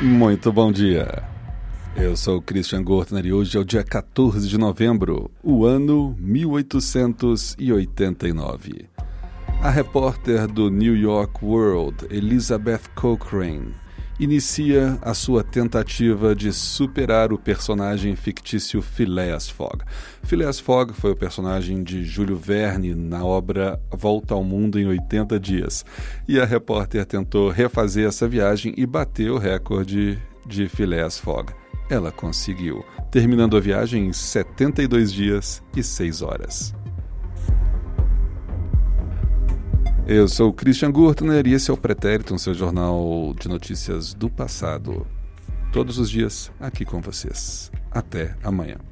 Muito bom dia. Eu sou Christian Gortner e hoje é o dia 14 de novembro, o ano 1889. A repórter do New York World, Elizabeth Cochrane, inicia a sua tentativa de superar o personagem fictício Phileas Fogg. Phileas Fogg foi o personagem de Júlio Verne na obra Volta ao Mundo em 80 Dias. E a repórter tentou refazer essa viagem e bateu o recorde de Phileas Fogg. Ela conseguiu, terminando a viagem em 72 dias e 6 horas. Eu sou o Christian Gurtner e esse é o Pretérito, um seu jornal de notícias do passado. Todos os dias aqui com vocês. Até amanhã.